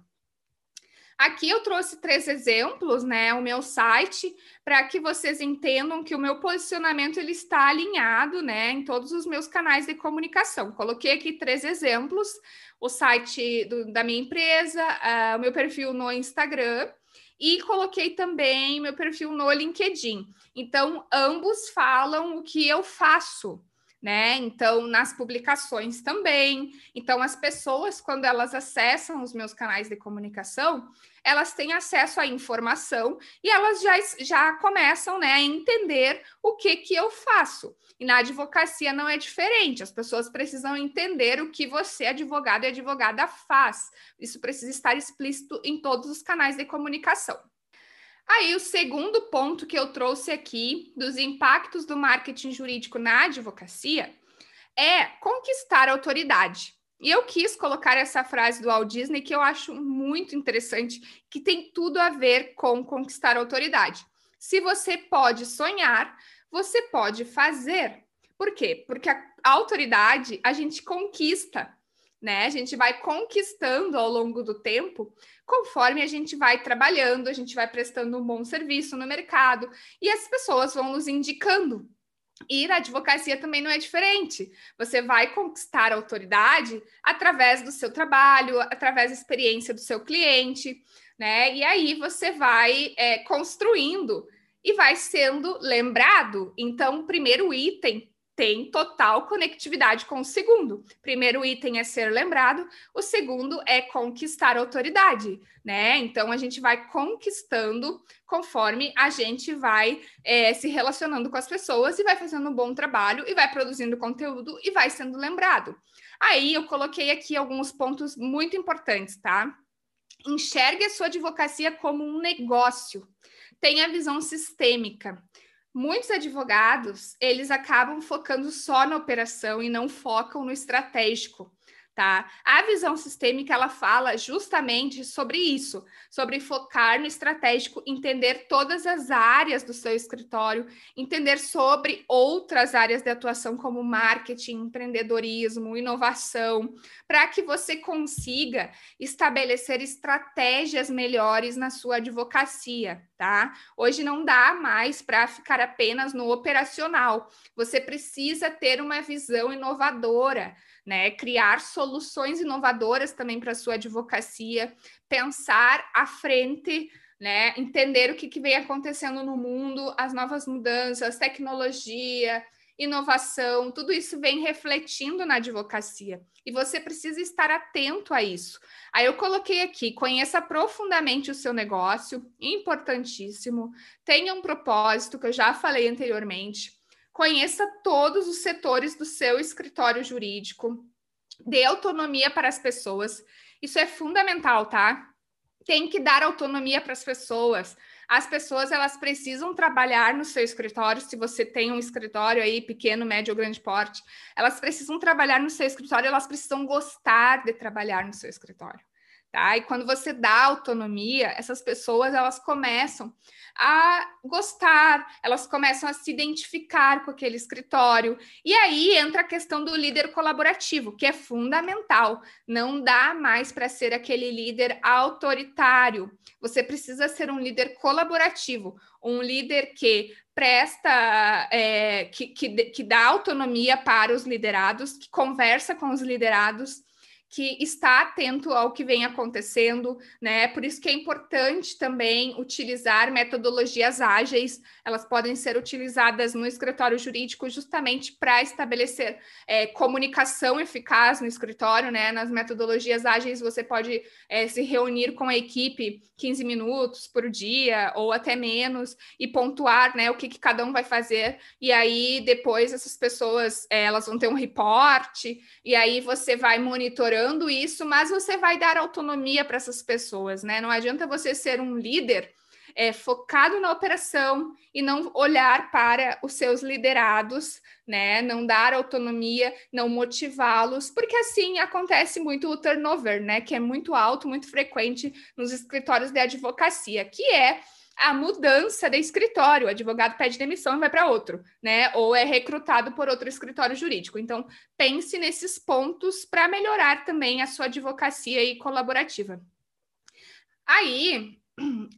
Aqui eu trouxe três exemplos, né? O meu site, para que vocês entendam que o meu posicionamento ele está alinhado, né? Em todos os meus canais de comunicação. Coloquei aqui três exemplos: o site do, da minha empresa, uh, o meu perfil no Instagram e coloquei também meu perfil no LinkedIn. Então, ambos falam o que eu faço, né? Então, nas publicações também. Então, as pessoas, quando elas acessam os meus canais de comunicação, elas têm acesso à informação e elas já, já começam né, a entender o que, que eu faço. E na advocacia não é diferente, as pessoas precisam entender o que você, advogado e advogada, faz. Isso precisa estar explícito em todos os canais de comunicação. Aí, o segundo ponto que eu trouxe aqui dos impactos do marketing jurídico na advocacia é conquistar autoridade. E eu quis colocar essa frase do Walt Disney que eu acho muito interessante, que tem tudo a ver com conquistar autoridade. Se você pode sonhar, você pode fazer. Por quê? Porque a autoridade a gente conquista né? A gente vai conquistando ao longo do tempo, conforme a gente vai trabalhando, a gente vai prestando um bom serviço no mercado e as pessoas vão nos indicando. E na advocacia também não é diferente. Você vai conquistar a autoridade através do seu trabalho, através da experiência do seu cliente, né? E aí você vai é, construindo e vai sendo lembrado. Então, o primeiro item tem total conectividade com o segundo. Primeiro item é ser lembrado, o segundo é conquistar autoridade, né? Então a gente vai conquistando conforme a gente vai é, se relacionando com as pessoas e vai fazendo um bom trabalho e vai produzindo conteúdo e vai sendo lembrado. Aí eu coloquei aqui alguns pontos muito importantes, tá? Enxergue a sua advocacia como um negócio. Tenha visão sistêmica muitos advogados, eles acabam focando só na operação e não focam no estratégico tá? A visão sistêmica ela fala justamente sobre isso, sobre focar no estratégico, entender todas as áreas do seu escritório, entender sobre outras áreas de atuação como marketing, empreendedorismo, inovação, para que você consiga estabelecer estratégias melhores na sua advocacia, tá? Hoje não dá mais para ficar apenas no operacional. Você precisa ter uma visão inovadora né? Criar soluções inovadoras também para a sua advocacia, pensar à frente, né? Entender o que, que vem acontecendo no mundo, as novas mudanças, tecnologia, inovação, tudo isso vem refletindo na advocacia. E você precisa estar atento a isso. Aí eu coloquei aqui: conheça profundamente o seu negócio, importantíssimo. Tenha um propósito, que eu já falei anteriormente conheça todos os setores do seu escritório jurídico, dê autonomia para as pessoas. Isso é fundamental, tá? Tem que dar autonomia para as pessoas. As pessoas elas precisam trabalhar no seu escritório. Se você tem um escritório aí pequeno, médio ou grande porte, elas precisam trabalhar no seu escritório. Elas precisam gostar de trabalhar no seu escritório tá? E quando você dá autonomia, essas pessoas elas começam a gostar, elas começam a se identificar com aquele escritório. E aí entra a questão do líder colaborativo, que é fundamental. Não dá mais para ser aquele líder autoritário. Você precisa ser um líder colaborativo, um líder que presta, é, que, que, que dá autonomia para os liderados, que conversa com os liderados que está atento ao que vem acontecendo, né? Por isso que é importante também utilizar metodologias ágeis, elas podem ser utilizadas no escritório jurídico justamente para estabelecer é, comunicação eficaz no escritório, né? Nas metodologias ágeis você pode é, se reunir com a equipe 15 minutos por dia ou até menos e pontuar, né? O que, que cada um vai fazer e aí depois essas pessoas é, elas vão ter um reporte e aí você vai monitorando monitorando isso, mas você vai dar autonomia para essas pessoas, né? Não adianta você ser um líder é, focado na operação e não olhar para os seus liderados, né? Não dar autonomia, não motivá-los, porque assim acontece muito o turnover, né? Que é muito alto, muito frequente nos escritórios de advocacia, que é a mudança de escritório. O advogado pede demissão e vai para outro, né? Ou é recrutado por outro escritório jurídico. Então, pense nesses pontos para melhorar também a sua advocacia e colaborativa. Aí,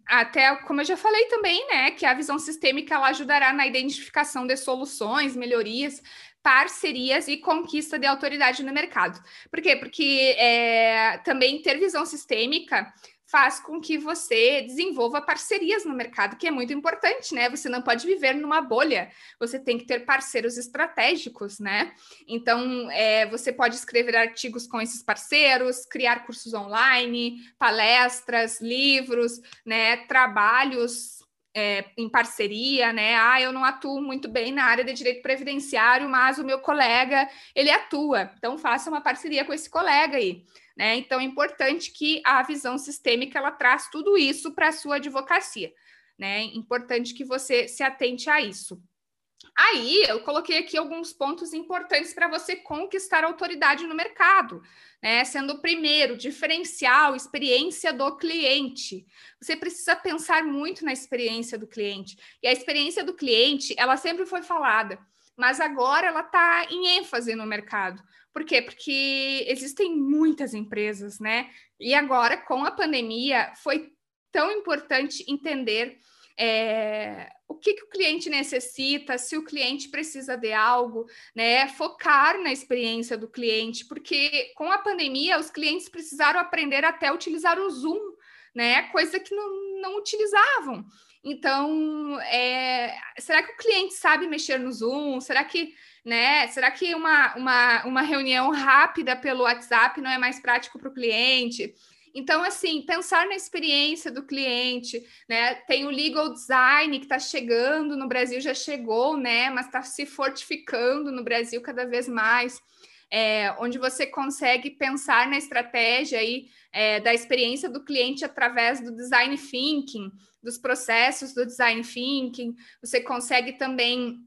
até como eu já falei também, né, que a visão sistêmica ela ajudará na identificação de soluções, melhorias, parcerias e conquista de autoridade no mercado. Por quê? Porque é, também ter visão sistêmica faz com que você desenvolva parcerias no mercado, que é muito importante, né? Você não pode viver numa bolha, você tem que ter parceiros estratégicos, né? Então, é, você pode escrever artigos com esses parceiros, criar cursos online, palestras, livros, né? Trabalhos é, em parceria, né? Ah, eu não atuo muito bem na área de direito previdenciário, mas o meu colega ele atua. Então faça uma parceria com esse colega aí. Né? Então, é importante que a visão sistêmica ela traz tudo isso para a sua advocacia. Né? Importante que você se atente a isso. Aí, eu coloquei aqui alguns pontos importantes para você conquistar autoridade no mercado, né? Sendo o primeiro, diferencial, experiência do cliente. Você precisa pensar muito na experiência do cliente. E a experiência do cliente, ela sempre foi falada, mas agora ela está em ênfase no mercado. Por quê? Porque existem muitas empresas, né? E agora, com a pandemia, foi tão importante entender é, o que, que, o cliente necessita, se o cliente precisa de algo, né? Focar na experiência do cliente, porque com a pandemia os clientes precisaram aprender até a utilizar o Zoom, né? Coisa que não, não utilizavam. Então, é, será que o cliente sabe mexer no Zoom? Será que né? Será que uma, uma, uma reunião rápida pelo WhatsApp não é mais prático para o cliente? Então, assim, pensar na experiência do cliente, né? Tem o legal design que está chegando no Brasil, já chegou, né? Mas está se fortificando no Brasil cada vez mais. É, onde você consegue pensar na estratégia aí, é, da experiência do cliente através do design thinking, dos processos do design thinking. Você consegue também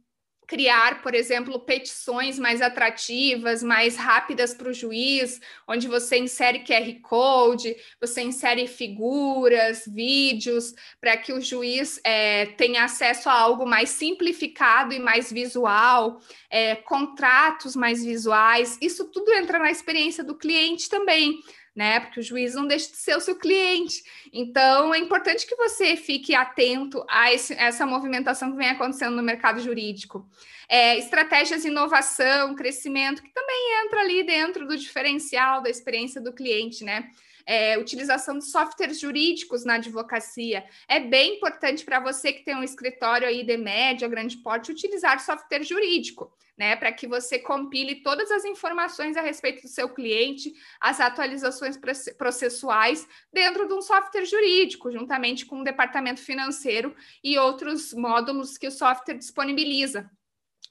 criar, por exemplo, petições mais atrativas, mais rápidas para o juiz, onde você insere QR Code, você insere figuras, vídeos, para que o juiz é, tenha acesso a algo mais simplificado e mais visual, é, contratos mais visuais. Isso tudo entra na experiência do cliente também né? Porque o juiz não deixa de ser o seu cliente. Então, é importante que você fique atento a esse, essa movimentação que vem acontecendo no mercado jurídico. É, estratégias de inovação, crescimento, que também entra ali dentro do diferencial da experiência do cliente, né? É, utilização de softwares jurídicos na advocacia. É bem importante para você que tem um escritório aí de média, grande porte, utilizar software jurídico né, para que você compile todas as informações a respeito do seu cliente, as atualizações processuais dentro de um software jurídico, juntamente com o departamento financeiro e outros módulos que o software disponibiliza.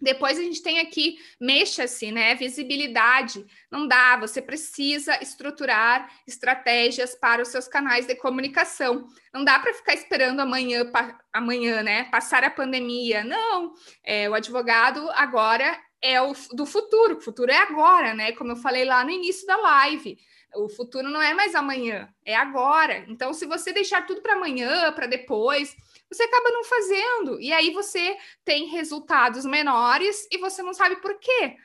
Depois a gente tem aqui, mexa-se, né? Visibilidade. Não dá, você precisa estruturar estratégias para os seus canais de comunicação. Não dá para ficar esperando amanhã, pa, amanhã, né? Passar a pandemia. Não, é, o advogado agora é o do futuro, o futuro é agora, né? Como eu falei lá no início da live. O futuro não é mais amanhã, é agora. Então, se você deixar tudo para amanhã, para depois, você acaba não fazendo. E aí você tem resultados menores e você não sabe por quê.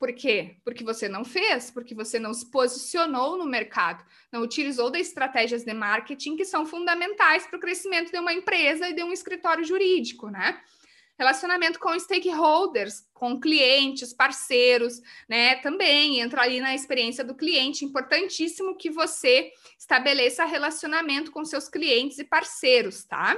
Por quê? Porque você não fez, porque você não se posicionou no mercado, não utilizou das estratégias de marketing que são fundamentais para o crescimento de uma empresa e de um escritório jurídico, né? Relacionamento com stakeholders, com clientes, parceiros, né? Também entra ali na experiência do cliente. Importantíssimo que você estabeleça relacionamento com seus clientes e parceiros, tá?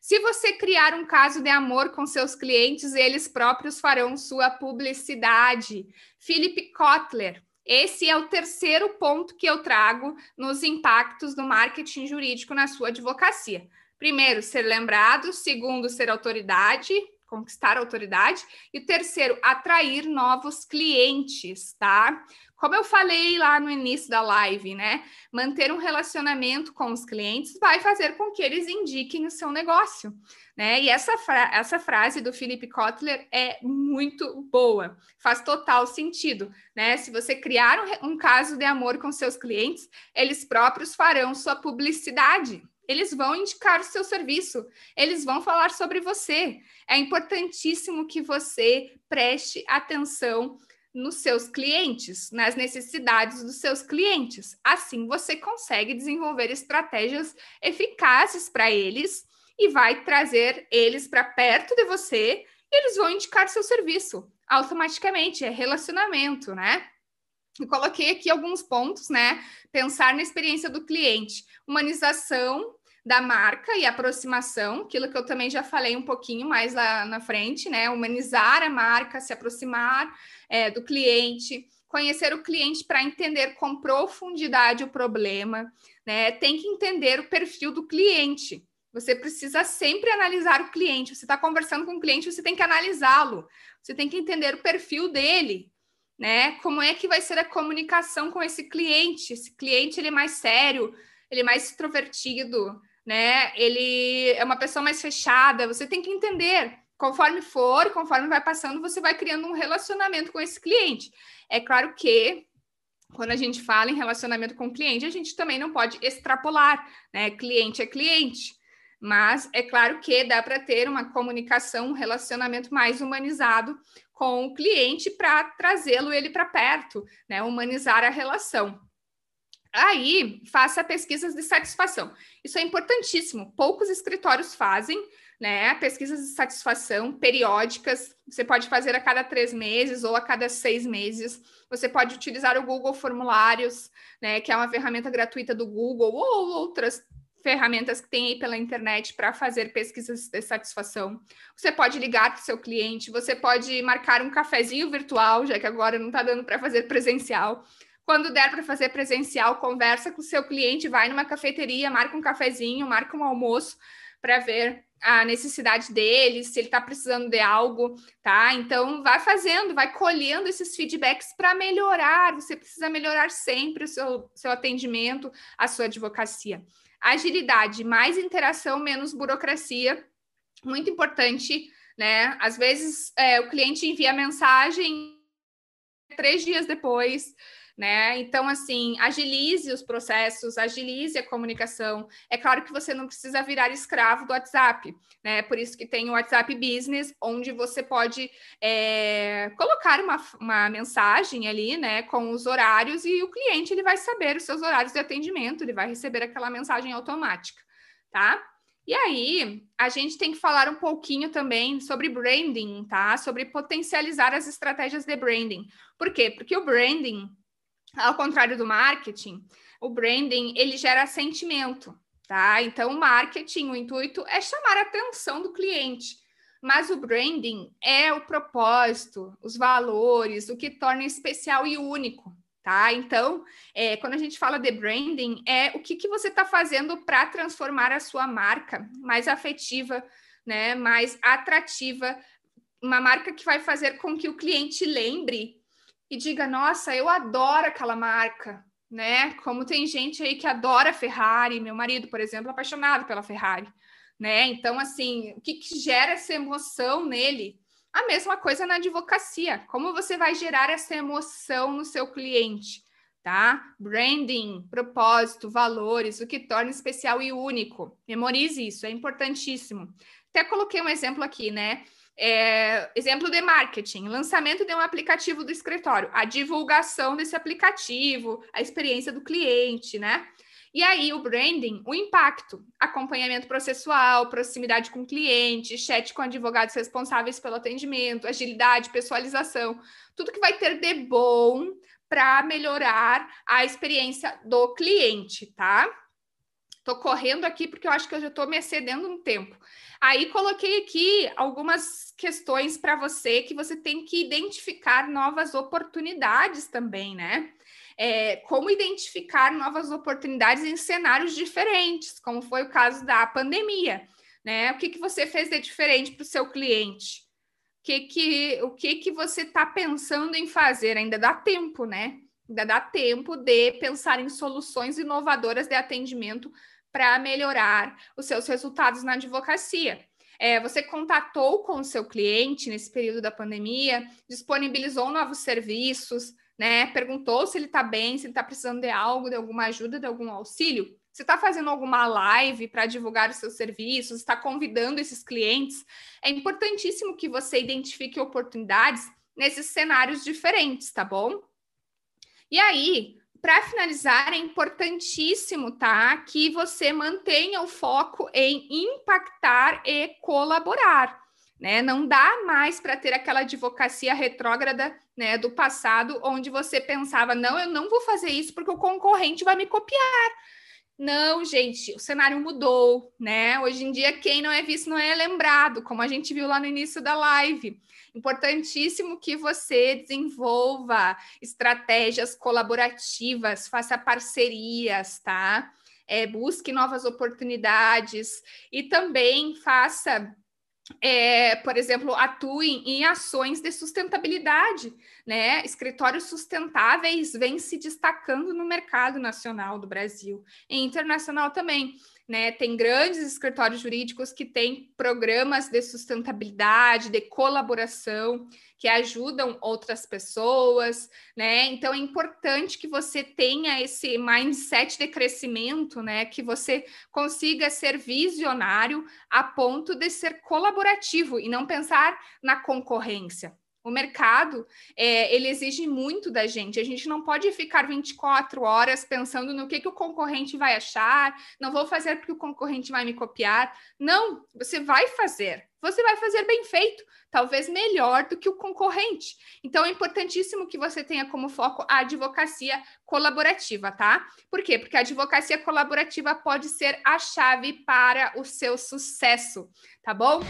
Se você criar um caso de amor com seus clientes, eles próprios farão sua publicidade. Philip Kotler. Esse é o terceiro ponto que eu trago nos impactos do marketing jurídico na sua advocacia. Primeiro, ser lembrado. Segundo, ser autoridade conquistar autoridade. E terceiro, atrair novos clientes, tá? Como eu falei lá no início da live, né? Manter um relacionamento com os clientes vai fazer com que eles indiquem o seu negócio, né? E essa, fra essa frase do Philip Kotler é muito boa, faz total sentido, né? Se você criar um, um caso de amor com seus clientes, eles próprios farão sua publicidade, eles vão indicar o seu serviço, eles vão falar sobre você. É importantíssimo que você preste atenção nos seus clientes, nas necessidades dos seus clientes. Assim, você consegue desenvolver estratégias eficazes para eles e vai trazer eles para perto de você e eles vão indicar seu serviço automaticamente. É relacionamento, né? Eu coloquei aqui alguns pontos, né? Pensar na experiência do cliente, humanização da marca e aproximação, aquilo que eu também já falei um pouquinho mais lá na frente, né? Humanizar a marca, se aproximar é, do cliente, conhecer o cliente para entender com profundidade o problema, né? Tem que entender o perfil do cliente. Você precisa sempre analisar o cliente. Você está conversando com o cliente, você tem que analisá-lo. Você tem que entender o perfil dele, né? Como é que vai ser a comunicação com esse cliente? Esse cliente ele é mais sério, ele é mais extrovertido, né? Ele é uma pessoa mais fechada. Você tem que entender. Conforme for, conforme vai passando, você vai criando um relacionamento com esse cliente. É claro que quando a gente fala em relacionamento com o cliente, a gente também não pode extrapolar, né? Cliente é cliente. Mas é claro que dá para ter uma comunicação, um relacionamento mais humanizado com o cliente para trazê-lo ele para perto, né? Humanizar a relação. Aí, faça pesquisas de satisfação. Isso é importantíssimo. Poucos escritórios fazem, né? Pesquisas de satisfação periódicas. Você pode fazer a cada três meses ou a cada seis meses. Você pode utilizar o Google Formulários, né? Que é uma ferramenta gratuita do Google ou outras ferramentas que tem aí pela internet para fazer pesquisas de satisfação. Você pode ligar para o seu cliente, você pode marcar um cafezinho virtual, já que agora não está dando para fazer presencial. Quando der para fazer presencial, conversa com o seu cliente, vai numa cafeteria, marca um cafezinho, marca um almoço para ver a necessidade dele, se ele está precisando de algo, tá? Então, vai fazendo, vai colhendo esses feedbacks para melhorar. Você precisa melhorar sempre o seu, seu atendimento, a sua advocacia. Agilidade, mais interação, menos burocracia. Muito importante, né? Às vezes, é, o cliente envia mensagem três dias depois né? Então, assim, agilize os processos, agilize a comunicação. É claro que você não precisa virar escravo do WhatsApp, né? Por isso que tem o WhatsApp Business, onde você pode é, colocar uma, uma mensagem ali, né, com os horários e o cliente ele vai saber os seus horários de atendimento, ele vai receber aquela mensagem automática, tá? E aí, a gente tem que falar um pouquinho também sobre branding, tá? Sobre potencializar as estratégias de branding. Por quê? Porque o branding ao contrário do marketing, o branding ele gera sentimento, tá? Então, o marketing, o intuito é chamar a atenção do cliente, mas o branding é o propósito, os valores, o que torna especial e único, tá? Então, é, quando a gente fala de branding, é o que, que você está fazendo para transformar a sua marca mais afetiva, né? Mais atrativa, uma marca que vai fazer com que o cliente lembre e diga: nossa, eu adoro aquela marca, né? Como tem gente aí que adora Ferrari, meu marido, por exemplo, é apaixonado pela Ferrari, né? Então, assim, o que, que gera essa emoção nele? A mesma coisa na advocacia. Como você vai gerar essa emoção no seu cliente? Tá? Branding, propósito, valores, o que torna especial e único. Memorize isso, é importantíssimo. Até coloquei um exemplo aqui, né? É, exemplo de marketing, lançamento de um aplicativo do escritório, a divulgação desse aplicativo, a experiência do cliente, né? E aí, o branding, o impacto, acompanhamento processual, proximidade com o cliente, chat com advogados responsáveis pelo atendimento, agilidade, pessoalização, tudo que vai ter de bom para melhorar a experiência do cliente, tá? Tô correndo aqui porque eu acho que eu já estou me excedendo um tempo. Aí coloquei aqui algumas questões para você que você tem que identificar novas oportunidades também, né? É, como identificar novas oportunidades em cenários diferentes, como foi o caso da pandemia. né? O que, que você fez de diferente para o seu cliente? O que que, o que que você está pensando em fazer? Ainda dá tempo, né? Ainda dá tempo de pensar em soluções inovadoras de atendimento para melhorar os seus resultados na advocacia. É, você contatou com o seu cliente nesse período da pandemia, disponibilizou novos serviços, né? Perguntou se ele está bem, se ele está precisando de algo, de alguma ajuda, de algum auxílio. Você está fazendo alguma live para divulgar os seus serviços, está convidando esses clientes. É importantíssimo que você identifique oportunidades nesses cenários diferentes, tá bom? E aí, para finalizar, é importantíssimo, tá? Que você mantenha o foco em impactar e colaborar. Né? Não dá mais para ter aquela advocacia retrógrada né, do passado, onde você pensava, não, eu não vou fazer isso porque o concorrente vai me copiar. Não, gente, o cenário mudou, né? Hoje em dia, quem não é visto não é lembrado, como a gente viu lá no início da live. Importantíssimo que você desenvolva estratégias colaborativas, faça parcerias, tá? É, busque novas oportunidades e também faça é, por exemplo, atuem em ações de sustentabilidade, né? Escritórios sustentáveis vêm se destacando no mercado nacional do Brasil e internacional também né? Tem grandes escritórios jurídicos que têm programas de sustentabilidade, de colaboração, que ajudam outras pessoas, né? Então é importante que você tenha esse mindset de crescimento, né? Que você consiga ser visionário a ponto de ser colaborativo e não pensar na concorrência. O mercado, é, ele exige muito da gente. A gente não pode ficar 24 horas pensando no que, que o concorrente vai achar, não vou fazer porque o concorrente vai me copiar. Não, você vai fazer. Você vai fazer bem feito, talvez melhor do que o concorrente. Então, é importantíssimo que você tenha como foco a advocacia colaborativa, tá? Por quê? Porque a advocacia colaborativa pode ser a chave para o seu sucesso, tá bom?